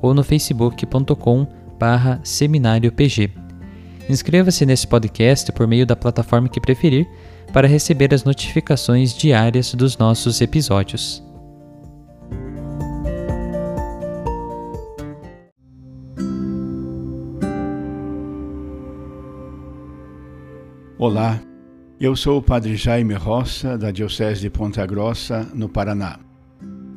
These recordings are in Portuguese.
ou no facebook.com barra seminariopg. Inscreva-se nesse podcast por meio da plataforma que preferir para receber as notificações diárias dos nossos episódios. Olá, eu sou o Padre Jaime Roça, da Diocese de Ponta Grossa, no Paraná.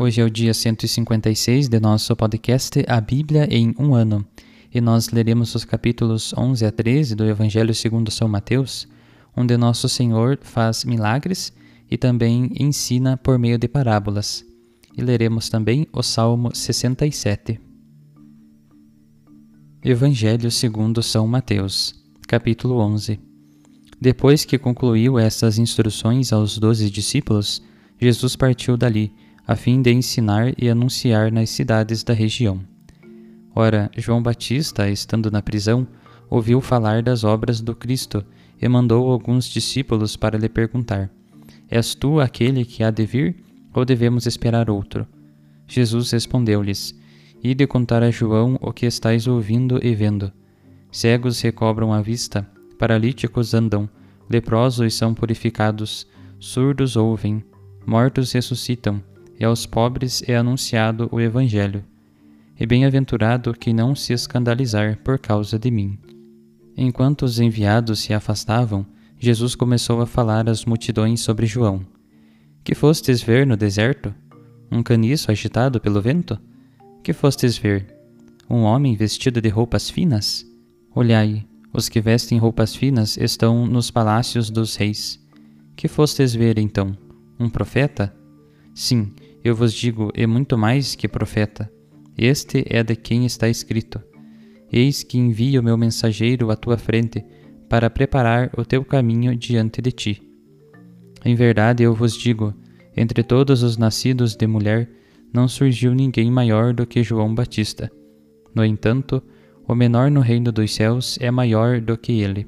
Hoje é o dia 156 de nosso podcast A Bíblia em um ano, e nós leremos os capítulos 11 a 13 do Evangelho segundo São Mateus, onde nosso Senhor faz milagres e também ensina por meio de parábolas. E leremos também o Salmo 67. Evangelho segundo São Mateus, capítulo 11. Depois que concluiu estas instruções aos doze discípulos, Jesus partiu dali a fim de ensinar e anunciar nas cidades da região. Ora, João Batista, estando na prisão, ouviu falar das obras do Cristo e mandou alguns discípulos para lhe perguntar: És tu aquele que há de vir, ou devemos esperar outro? Jesus respondeu-lhes: Ide contar a João o que estáis ouvindo e vendo. Cegos recobram a vista, paralíticos andam, leprosos são purificados, surdos ouvem, mortos ressuscitam e aos pobres é anunciado o Evangelho. E bem-aventurado que não se escandalizar por causa de mim. Enquanto os enviados se afastavam, Jesus começou a falar às multidões sobre João. Que fostes ver no deserto? Um caniço agitado pelo vento? Que fostes ver? Um homem vestido de roupas finas? Olhai, os que vestem roupas finas estão nos palácios dos reis. Que fostes ver então? Um profeta? Sim, eu vos digo, e muito mais que profeta. Este é de quem está escrito: Eis que envio meu mensageiro à tua frente, para preparar o teu caminho diante de ti. Em verdade eu vos digo: entre todos os nascidos de mulher, não surgiu ninguém maior do que João Batista. No entanto, o menor no reino dos céus é maior do que ele.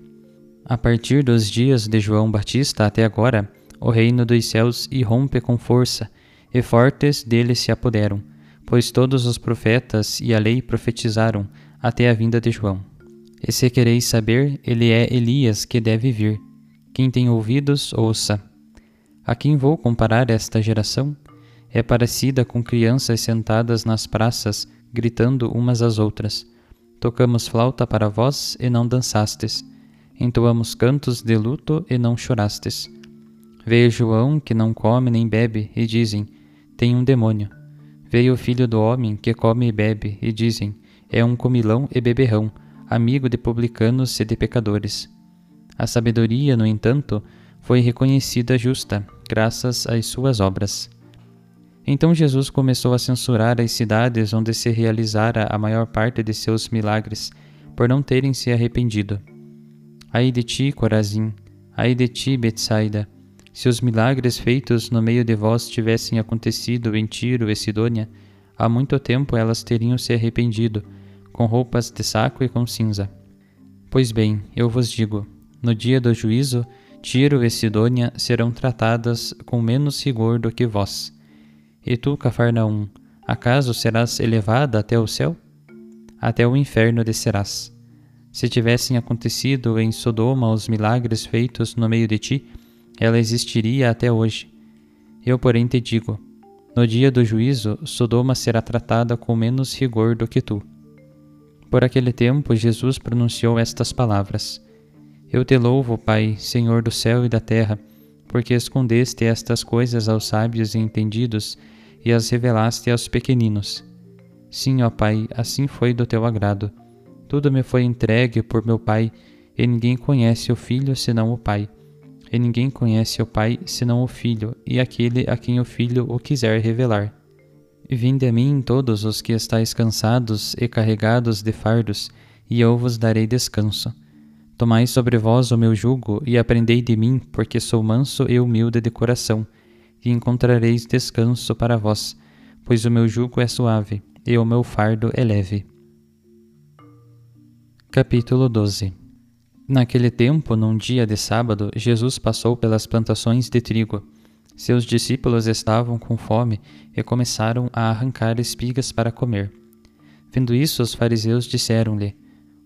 A partir dos dias de João Batista até agora, o reino dos céus irrompe com força e fortes dele se apoderam, pois todos os profetas e a lei profetizaram até a vinda de João. E se quereis saber, ele é Elias que deve vir. Quem tem ouvidos, ouça. A quem vou comparar esta geração? É parecida com crianças sentadas nas praças, gritando umas às outras. Tocamos flauta para vós e não dançastes. Entoamos cantos de luto e não chorastes. Veio João, que não come nem bebe, e dizem: tem um demônio. Veio o filho do homem que come e bebe, e dizem: É um comilão e beberrão, amigo de publicanos e de pecadores. A sabedoria, no entanto, foi reconhecida justa, graças às suas obras. Então Jesus começou a censurar as cidades onde se realizara a maior parte de seus milagres, por não terem se arrependido. Ai de ti, Corazim, ai de ti, Betsaida, se os milagres feitos no meio de vós tivessem acontecido em Tiro e Sidônia, há muito tempo elas teriam se arrependido, com roupas de saco e com cinza. Pois bem, eu vos digo, no dia do juízo, Tiro e Sidônia serão tratadas com menos rigor do que vós. E tu, Cafarnaum, acaso serás elevada até o céu? Até o inferno descerás. Se tivessem acontecido em Sodoma os milagres feitos no meio de ti, ela existiria até hoje. Eu, porém, te digo: no dia do juízo, Sodoma será tratada com menos rigor do que tu. Por aquele tempo, Jesus pronunciou estas palavras. Eu te louvo, Pai, Senhor do céu e da terra, porque escondeste estas coisas aos sábios e entendidos e as revelaste aos pequeninos. Sim, ó Pai, assim foi do teu agrado. Tudo me foi entregue por meu Pai, e ninguém conhece o Filho senão o Pai. E ninguém conhece o Pai senão o Filho, e aquele a quem o Filho o quiser revelar. Vinde a mim todos os que estáis cansados e carregados de fardos, e eu vos darei descanso. Tomai sobre vós o meu jugo e aprendei de mim, porque sou manso e humilde de coração, e encontrareis descanso para vós, pois o meu jugo é suave e o meu fardo é leve. Capítulo 12 Naquele tempo, num dia de sábado, Jesus passou pelas plantações de trigo. Seus discípulos estavam com fome e começaram a arrancar espigas para comer. Vendo isso, os fariseus disseram-lhe: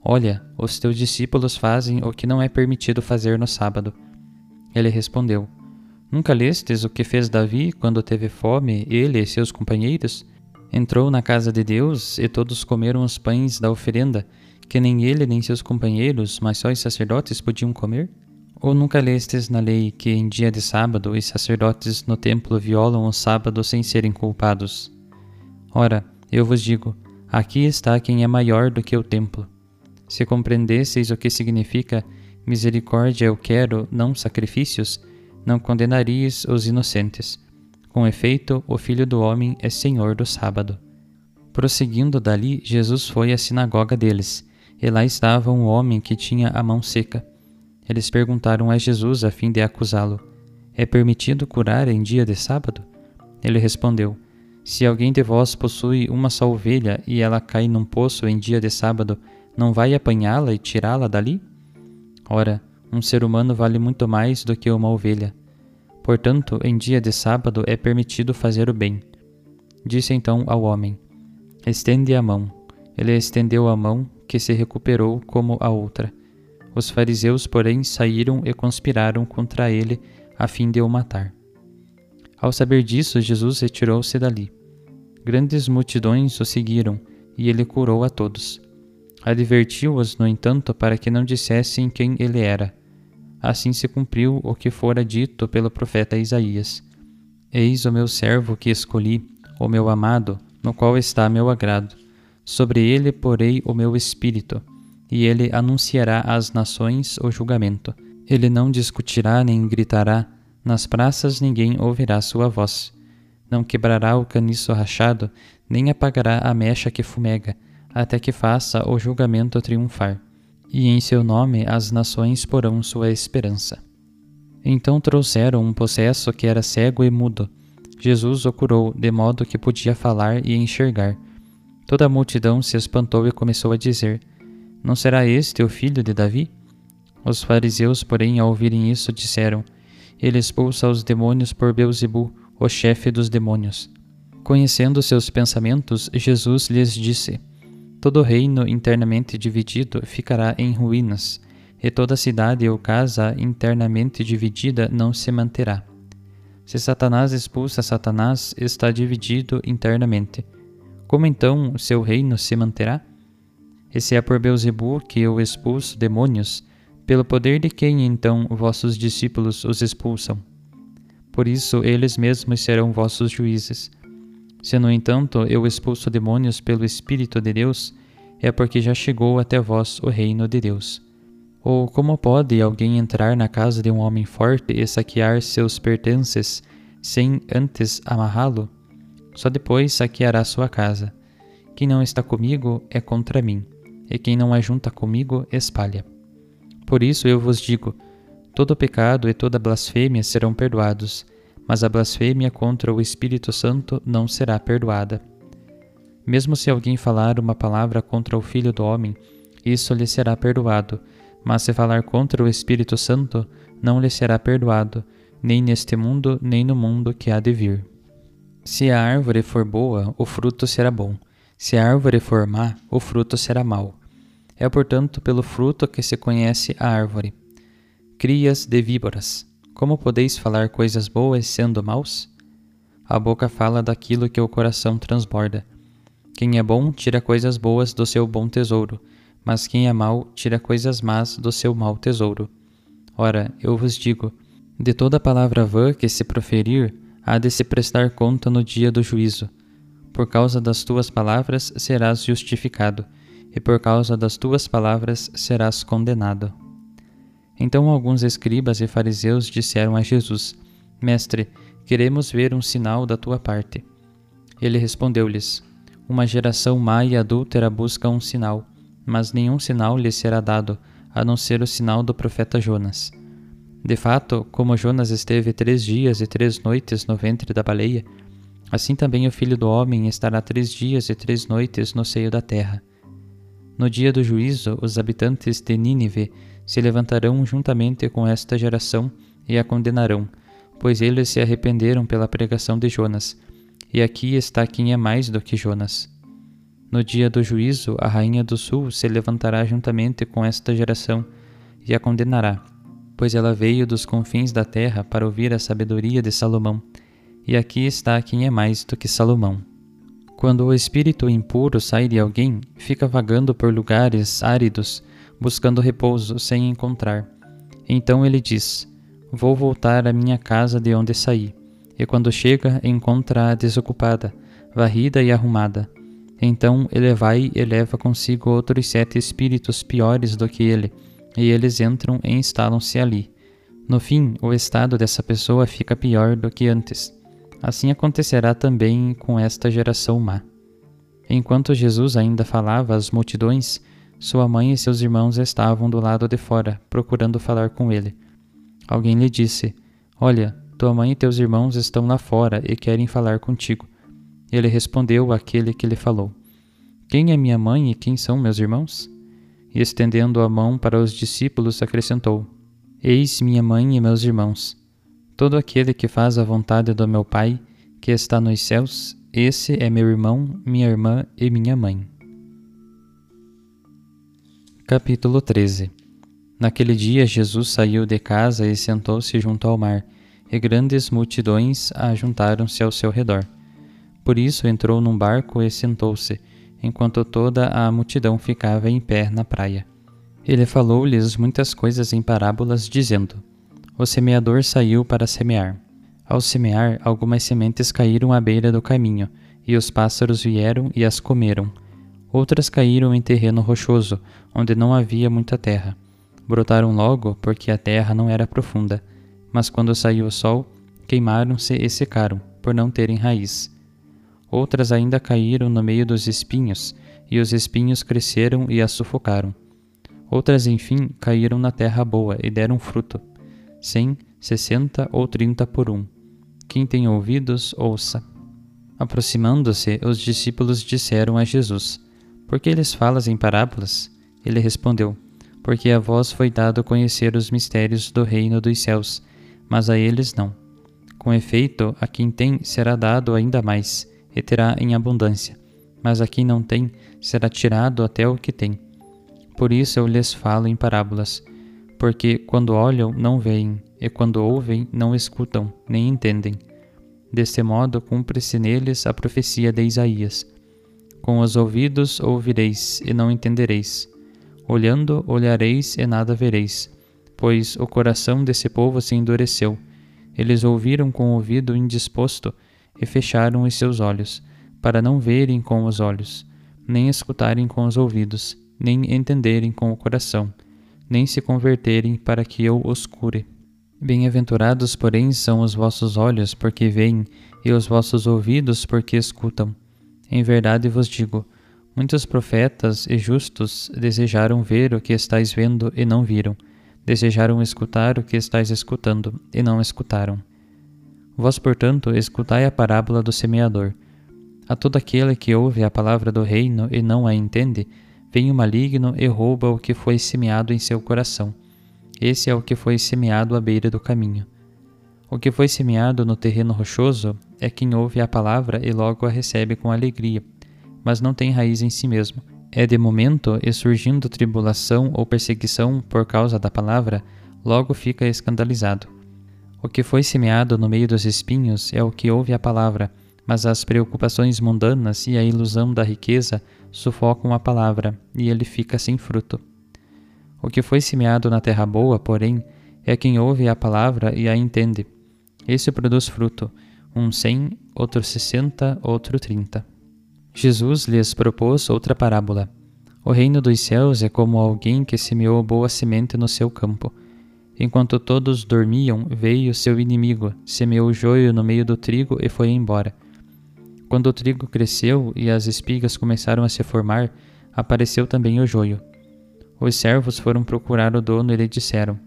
Olha, os teus discípulos fazem o que não é permitido fazer no sábado. Ele respondeu: Nunca lestes o que fez Davi quando teve fome, ele e seus companheiros? Entrou na casa de Deus e todos comeram os pães da oferenda, que nem ele nem seus companheiros, mas só os sacerdotes podiam comer? Ou nunca lestes na lei que em dia de sábado os sacerdotes no templo violam o sábado sem serem culpados? Ora, eu vos digo: aqui está quem é maior do que o templo. Se compreendesseis o que significa misericórdia eu quero, não sacrifícios, não condenaríeis os inocentes. Com efeito, o Filho do Homem é Senhor do sábado. Prosseguindo dali, Jesus foi à sinagoga deles, e lá estava um homem que tinha a mão seca. Eles perguntaram a Jesus a fim de acusá-lo: É permitido curar em dia de sábado? Ele respondeu: Se alguém de vós possui uma só ovelha e ela cai num poço em dia de sábado, não vai apanhá-la e tirá-la dali? Ora, um ser humano vale muito mais do que uma ovelha. Portanto, em dia de sábado é permitido fazer o bem. Disse então ao homem: Estende a mão. Ele estendeu a mão, que se recuperou como a outra. Os fariseus, porém, saíram e conspiraram contra ele, a fim de o matar. Ao saber disso, Jesus retirou-se dali. Grandes multidões o seguiram, e ele curou a todos. Advertiu-os, no entanto, para que não dissessem quem ele era. Assim se cumpriu o que fora dito pelo profeta Isaías: Eis o meu servo que escolhi, o meu amado, no qual está meu agrado. Sobre ele porei o meu espírito, e ele anunciará às nações o julgamento. Ele não discutirá nem gritará, nas praças ninguém ouvirá sua voz. Não quebrará o caniço rachado, nem apagará a mecha que fumega até que faça o julgamento triunfar, e em seu nome as nações porão sua esperança. Então trouxeram um possesso que era cego e mudo. Jesus o curou, de modo que podia falar e enxergar. Toda a multidão se espantou e começou a dizer: Não será este o filho de Davi? Os fariseus, porém, ao ouvirem isso, disseram: Ele expulsa os demônios por Beuzebu, o chefe dos demônios. Conhecendo seus pensamentos, Jesus lhes disse: Todo reino internamente dividido ficará em ruínas, e toda cidade ou casa internamente dividida não se manterá. Se Satanás expulsa Satanás, está dividido internamente. Como então o seu reino se manterá? E se é por Beuzebu que eu expulso demônios, pelo poder de quem então vossos discípulos os expulsam? Por isso eles mesmos serão vossos juízes. Se, no entanto, eu expulso demônios pelo Espírito de Deus, é porque já chegou até vós o reino de Deus. Ou como pode alguém entrar na casa de um homem forte e saquear seus pertences sem antes amarrá-lo? Só depois saqueará sua casa. Quem não está comigo é contra mim, e quem não ajunta comigo espalha. Por isso eu vos digo: todo pecado e toda blasfêmia serão perdoados, mas a blasfêmia contra o Espírito Santo não será perdoada. Mesmo se alguém falar uma palavra contra o Filho do Homem, isso lhe será perdoado, mas se falar contra o Espírito Santo, não lhe será perdoado, nem neste mundo, nem no mundo que há de vir. Se a árvore for boa, o fruto será bom. Se a árvore for má, o fruto será mau. É, portanto, pelo fruto que se conhece a árvore. Crias de víboras, como podeis falar coisas boas sendo maus? A boca fala daquilo que o coração transborda. Quem é bom tira coisas boas do seu bom tesouro, mas quem é mau tira coisas más do seu mau tesouro. Ora, eu vos digo: de toda palavra vã que se proferir, há de se prestar conta no dia do juízo. Por causa das tuas palavras serás justificado, e por causa das tuas palavras serás condenado. Então alguns escribas e fariseus disseram a Jesus: Mestre, queremos ver um sinal da tua parte. Ele respondeu-lhes: Uma geração má e adúltera busca um sinal, mas nenhum sinal lhe será dado, a não ser o sinal do profeta Jonas. De fato, como Jonas esteve três dias e três noites no ventre da baleia, assim também o filho do homem estará três dias e três noites no seio da terra. No dia do juízo, os habitantes de Nínive se levantarão juntamente com esta geração e a condenarão, pois eles se arrependeram pela pregação de Jonas. E aqui está quem é mais do que Jonas. No dia do juízo, a rainha do sul se levantará juntamente com esta geração e a condenará, pois ela veio dos confins da terra para ouvir a sabedoria de Salomão. E aqui está quem é mais do que Salomão. Quando o espírito impuro sai de alguém, fica vagando por lugares áridos buscando repouso sem encontrar. Então ele diz: Vou voltar à minha casa de onde saí. E quando chega, encontra-a desocupada, varrida e arrumada. Então ele vai e leva consigo outros sete espíritos piores do que ele, e eles entram e instalam-se ali. No fim, o estado dessa pessoa fica pior do que antes. Assim acontecerá também com esta geração má. Enquanto Jesus ainda falava às multidões, sua mãe e seus irmãos estavam do lado de fora, procurando falar com ele. Alguém lhe disse: Olha, tua mãe e teus irmãos estão lá fora e querem falar contigo. Ele respondeu àquele que lhe falou: Quem é minha mãe e quem são meus irmãos? E estendendo a mão para os discípulos, acrescentou: Eis minha mãe e meus irmãos. Todo aquele que faz a vontade do meu Pai, que está nos céus, esse é meu irmão, minha irmã e minha mãe. Capítulo 13 Naquele dia Jesus saiu de casa e sentou-se junto ao mar, e grandes multidões ajuntaram-se ao seu redor. Por isso entrou num barco e sentou-se, enquanto toda a multidão ficava em pé na praia. Ele falou-lhes muitas coisas em parábolas, dizendo: O semeador saiu para semear. Ao semear, algumas sementes caíram à beira do caminho, e os pássaros vieram e as comeram. Outras caíram em terreno rochoso, onde não havia muita terra. Brotaram logo, porque a terra não era profunda, mas quando saiu o sol, queimaram-se e secaram, por não terem raiz. Outras ainda caíram no meio dos espinhos, e os espinhos cresceram e as sufocaram. Outras, enfim, caíram na terra boa e deram fruto, cem, sessenta ou trinta por um. Quem tem ouvidos, ouça. Aproximando-se, os discípulos disseram a Jesus: por que eles falas em parábolas? Ele respondeu: Porque a vós foi dado conhecer os mistérios do reino dos céus, mas a eles não. Com efeito, a quem tem será dado ainda mais, e terá em abundância, mas a quem não tem será tirado até o que tem. Por isso eu lhes falo em parábolas, porque quando olham não veem, e quando ouvem não escutam, nem entendem. Deste modo cumpre-se neles a profecia de Isaías com os ouvidos ouvireis e não entendereis. Olhando, olhareis e nada vereis, pois o coração desse povo se endureceu. Eles ouviram com o ouvido indisposto e fecharam os seus olhos, para não verem com os olhos, nem escutarem com os ouvidos, nem entenderem com o coração, nem se converterem para que eu os cure. Bem-aventurados, porém, são os vossos olhos, porque veem, e os vossos ouvidos, porque escutam. Em verdade vos digo: muitos profetas e justos desejaram ver o que estáis vendo e não viram, desejaram escutar o que estáis escutando e não escutaram. Vós, portanto, escutai a parábola do semeador. A todo aquele que ouve a palavra do reino e não a entende, vem o maligno e rouba o que foi semeado em seu coração. Esse é o que foi semeado à beira do caminho. O que foi semeado no terreno rochoso é quem ouve a palavra e logo a recebe com alegria, mas não tem raiz em si mesmo. É de momento e surgindo tribulação ou perseguição por causa da palavra, logo fica escandalizado. O que foi semeado no meio dos espinhos é o que ouve a palavra, mas as preocupações mundanas e a ilusão da riqueza sufocam a palavra e ele fica sem fruto. O que foi semeado na terra boa, porém, é quem ouve a palavra e a entende. Esse produz fruto, um cem, outro sessenta, outro trinta. Jesus lhes propôs outra parábola. O reino dos céus é como alguém que semeou boa semente no seu campo. Enquanto todos dormiam, veio seu inimigo, semeou o joio no meio do trigo e foi embora. Quando o trigo cresceu e as espigas começaram a se formar, apareceu também o joio. Os servos foram procurar o dono e lhe disseram: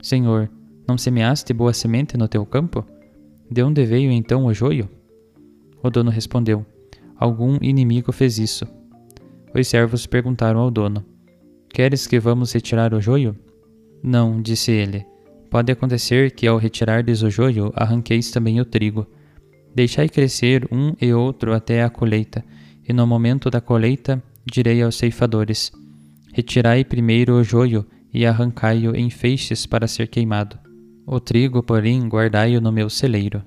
Senhor, não semeaste boa semente no teu campo? De onde veio então o joio? O dono respondeu: Algum inimigo fez isso. Os servos perguntaram ao dono: Queres que vamos retirar o joio? Não, disse ele. Pode acontecer que ao retirardes o joio, arranqueis também o trigo. Deixai crescer um e outro até a colheita, e no momento da colheita direi aos ceifadores: Retirai primeiro o joio e arrancai-o em feixes para ser queimado. O trigo, porém, guardai-o no meu celeiro.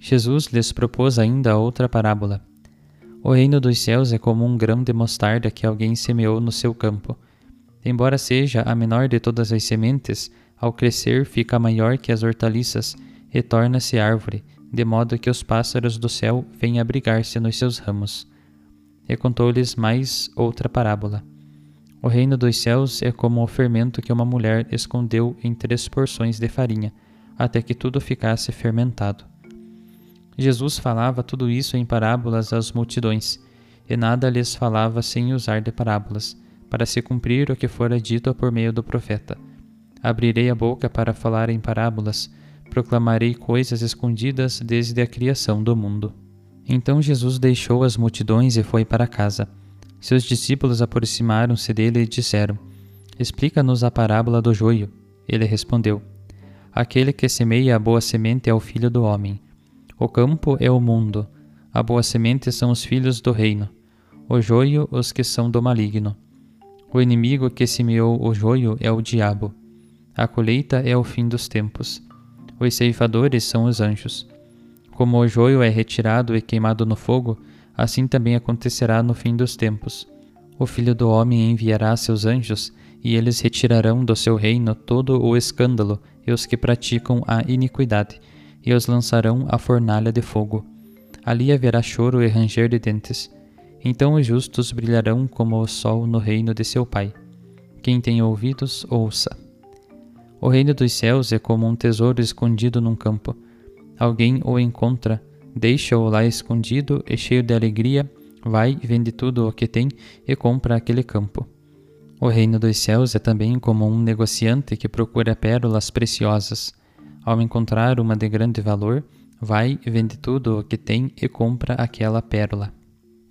Jesus lhes propôs ainda outra parábola. O reino dos céus é como um grão de mostarda que alguém semeou no seu campo. Embora seja a menor de todas as sementes, ao crescer fica maior que as hortaliças e torna-se árvore, de modo que os pássaros do céu vêm abrigar-se nos seus ramos. E contou-lhes mais outra parábola. O reino dos céus é como o fermento que uma mulher escondeu em três porções de farinha, até que tudo ficasse fermentado. Jesus falava tudo isso em parábolas às multidões, e nada lhes falava sem usar de parábolas, para se cumprir o que fora dito por meio do profeta. Abrirei a boca para falar em parábolas, proclamarei coisas escondidas desde a criação do mundo. Então Jesus deixou as multidões e foi para casa. Seus discípulos aproximaram-se dele e disseram: Explica-nos a parábola do joio. Ele respondeu: Aquele que semeia a boa semente é o filho do homem. O campo é o mundo. A boa semente são os filhos do reino. O joio, os que são do maligno. O inimigo que semeou o joio é o diabo. A colheita é o fim dos tempos. Os ceifadores são os anjos. Como o joio é retirado e queimado no fogo, assim também acontecerá no fim dos tempos. O Filho do Homem enviará seus anjos, e eles retirarão do seu reino todo o escândalo e os que praticam a iniquidade e os lançarão à fornalha de fogo. Ali haverá choro e ranger de dentes. Então os justos brilharão como o sol no reino de seu Pai. Quem tem ouvidos, ouça. O reino dos céus é como um tesouro escondido num campo. Alguém o encontra, deixa-o lá escondido e cheio de alegria, vai, vende tudo o que tem e compra aquele campo. O reino dos céus é também como um negociante que procura pérolas preciosas. Ao encontrar uma de grande valor, vai, vende tudo o que tem e compra aquela pérola.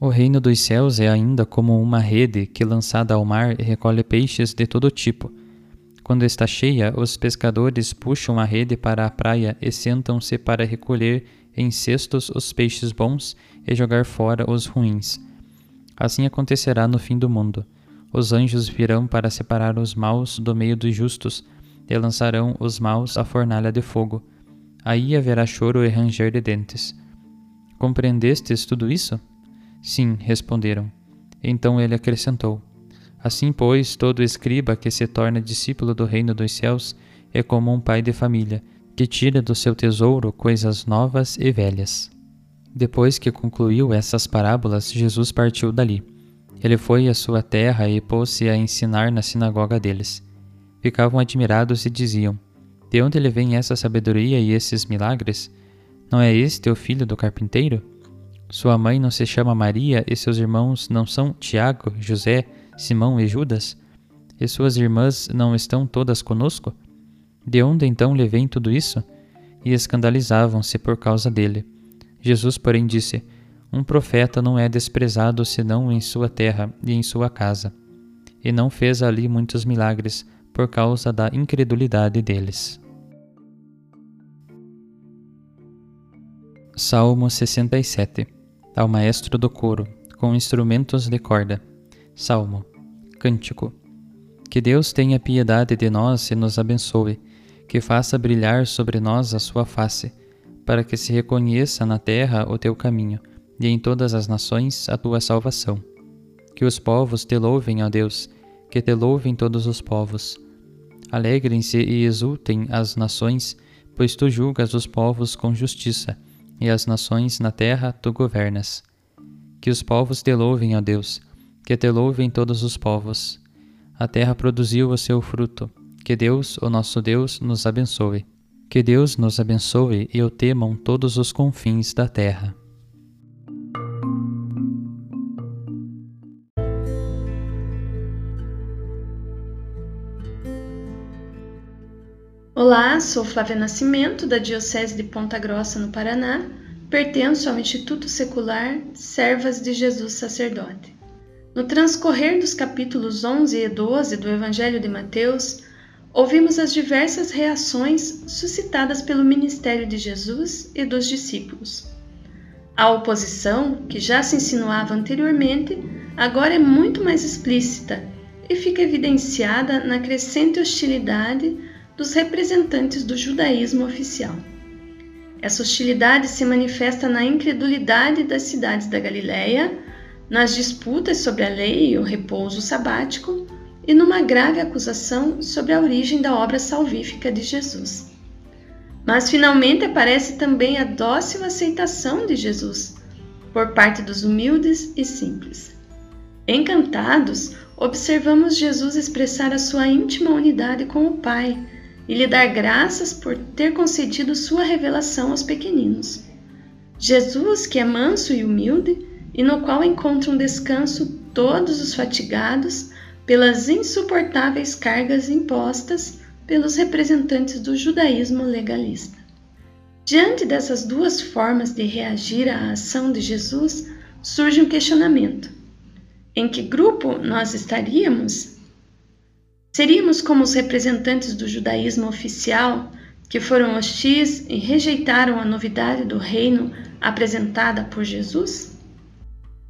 O reino dos céus é ainda como uma rede que, lançada ao mar, recolhe peixes de todo tipo. Quando está cheia, os pescadores puxam a rede para a praia e sentam-se para recolher em cestos os peixes bons e jogar fora os ruins. Assim acontecerá no fim do mundo. Os anjos virão para separar os maus do meio dos justos e lançarão os maus à fornalha de fogo. Aí haverá choro e ranger de dentes. Compreendestes tudo isso? Sim, responderam. Então ele acrescentou: Assim, pois, todo escriba que se torna discípulo do reino dos céus é como um pai de família, que tira do seu tesouro coisas novas e velhas. Depois que concluiu essas parábolas, Jesus partiu dali. Ele foi à sua terra e pôs-se a ensinar na sinagoga deles. ficavam admirados e diziam: De onde lhe vem essa sabedoria e esses milagres? Não é este o filho do carpinteiro? Sua mãe não se chama Maria e seus irmãos não são Tiago, José, Simão e Judas? E suas irmãs não estão todas conosco? De onde então lhe vem tudo isso? E escandalizavam-se por causa dele. Jesus, porém, disse: Um profeta não é desprezado senão em sua terra e em sua casa. E não fez ali muitos milagres por causa da incredulidade deles. Salmo 67 Ao maestro do coro, com instrumentos de corda. Salmo Cântico Que Deus tenha piedade de nós e nos abençoe, que faça brilhar sobre nós a sua face, para que se reconheça na terra o teu caminho e em todas as nações a tua salvação. Que os povos te louvem, ó Deus, que te louvem todos os povos. Alegrem-se e exultem as nações, pois tu julgas os povos com justiça e as nações na terra tu governas. Que os povos te louvem, ó Deus, que te louvem todos os povos. A terra produziu o seu fruto. Que Deus, o nosso Deus, nos abençoe. Que Deus nos abençoe e o temam todos os confins da terra. Olá, sou Flávia Nascimento, da Diocese de Ponta Grossa, no Paraná. Pertenço ao Instituto Secular Servas de Jesus Sacerdote. No transcorrer dos capítulos 11 e 12 do Evangelho de Mateus, ouvimos as diversas reações suscitadas pelo ministério de Jesus e dos discípulos. A oposição, que já se insinuava anteriormente, agora é muito mais explícita e fica evidenciada na crescente hostilidade dos representantes do judaísmo oficial. Essa hostilidade se manifesta na incredulidade das cidades da Galiléia, nas disputas sobre a lei e o repouso sabático e numa grave acusação sobre a origem da obra salvífica de Jesus. Mas finalmente aparece também a dócil aceitação de Jesus por parte dos humildes e simples. Encantados, observamos Jesus expressar a sua íntima unidade com o Pai e lhe dar graças por ter concedido sua revelação aos pequeninos. Jesus, que é manso e humilde, e no qual encontram descanso todos os fatigados pelas insuportáveis cargas impostas pelos representantes do judaísmo legalista. Diante dessas duas formas de reagir à ação de Jesus, surge um questionamento: em que grupo nós estaríamos Seríamos como os representantes do judaísmo oficial que foram hostis e rejeitaram a novidade do reino apresentada por Jesus?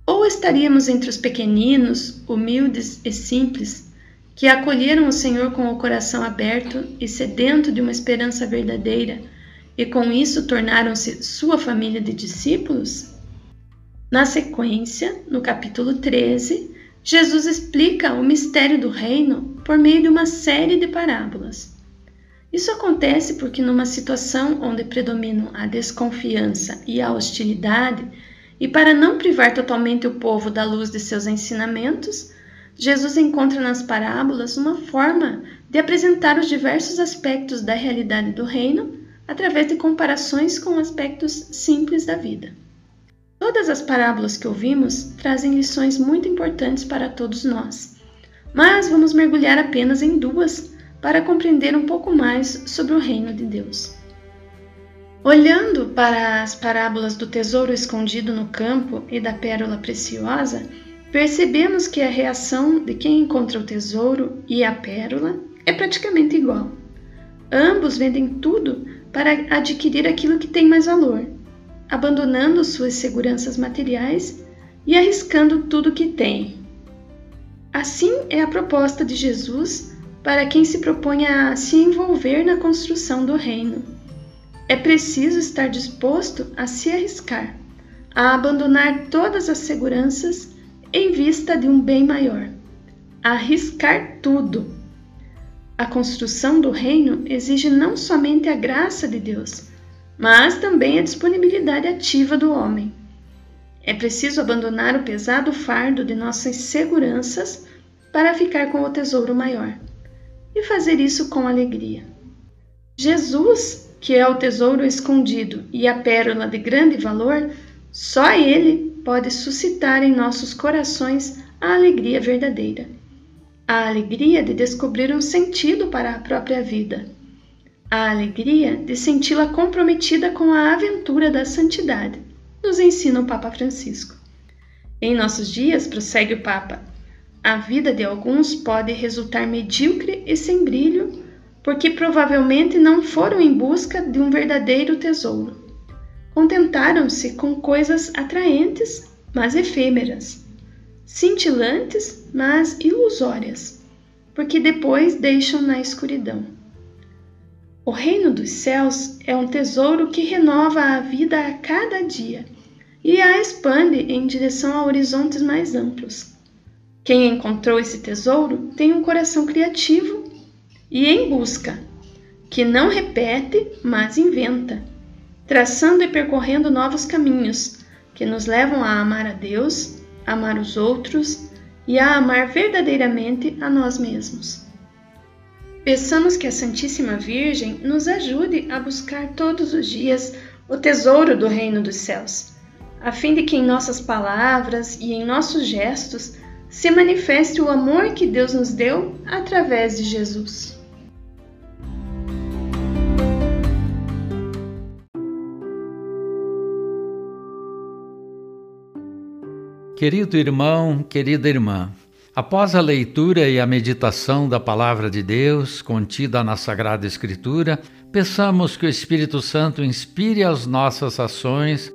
Ou estaríamos entre os pequeninos, humildes e simples, que acolheram o Senhor com o coração aberto e sedento de uma esperança verdadeira, e com isso tornaram-se sua família de discípulos? Na sequência, no capítulo 13, Jesus explica o mistério do reino por meio de uma série de parábolas. Isso acontece porque, numa situação onde predominam a desconfiança e a hostilidade, e para não privar totalmente o povo da luz de seus ensinamentos, Jesus encontra nas parábolas uma forma de apresentar os diversos aspectos da realidade do reino através de comparações com aspectos simples da vida. Todas as parábolas que ouvimos trazem lições muito importantes para todos nós, mas vamos mergulhar apenas em duas para compreender um pouco mais sobre o reino de Deus. Olhando para as parábolas do tesouro escondido no campo e da pérola preciosa, percebemos que a reação de quem encontra o tesouro e a pérola é praticamente igual. Ambos vendem tudo para adquirir aquilo que tem mais valor abandonando suas seguranças materiais e arriscando tudo que tem. Assim é a proposta de Jesus para quem se propõe a se envolver na construção do reino. É preciso estar disposto a se arriscar, a abandonar todas as seguranças em vista de um bem maior. Arriscar tudo. A construção do reino exige não somente a graça de Deus, mas também a disponibilidade ativa do homem. É preciso abandonar o pesado fardo de nossas seguranças para ficar com o tesouro maior. e fazer isso com alegria. Jesus, que é o tesouro escondido e a pérola de grande valor, só Ele pode suscitar em nossos corações a alegria verdadeira. A alegria de descobrir um sentido para a própria vida. A alegria de senti-la comprometida com a aventura da santidade, nos ensina o Papa Francisco. Em nossos dias, prossegue o Papa, a vida de alguns pode resultar medíocre e sem brilho, porque provavelmente não foram em busca de um verdadeiro tesouro. Contentaram-se com coisas atraentes, mas efêmeras, cintilantes, mas ilusórias, porque depois deixam na escuridão. O reino dos céus é um tesouro que renova a vida a cada dia e a expande em direção a horizontes mais amplos. Quem encontrou esse tesouro tem um coração criativo e em busca, que não repete, mas inventa, traçando e percorrendo novos caminhos que nos levam a amar a Deus, amar os outros e a amar verdadeiramente a nós mesmos. Peçamos que a Santíssima Virgem nos ajude a buscar todos os dias o tesouro do Reino dos Céus, a fim de que em nossas palavras e em nossos gestos se manifeste o amor que Deus nos deu através de Jesus. Querido irmão, querida irmã, após a leitura e a meditação da Palavra de Deus contida na Sagrada Escritura, peçamos que o Espírito Santo inspire as nossas ações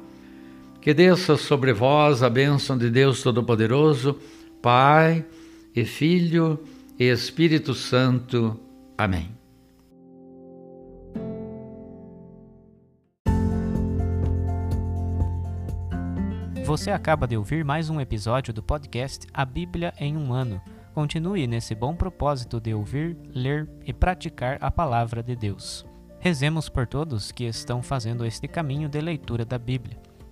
Que desça sobre vós a bênção de Deus Todo-Poderoso, Pai e Filho e Espírito Santo. Amém. Você acaba de ouvir mais um episódio do podcast A Bíblia em um Ano. Continue nesse bom propósito de ouvir, ler e praticar a palavra de Deus. Rezemos por todos que estão fazendo este caminho de leitura da Bíblia.